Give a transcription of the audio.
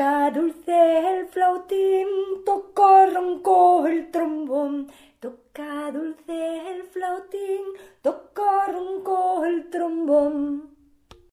Toca dulce el flautín, tocó ronco el trombón. Toca dulce el flautín, tocó ronco el trombón.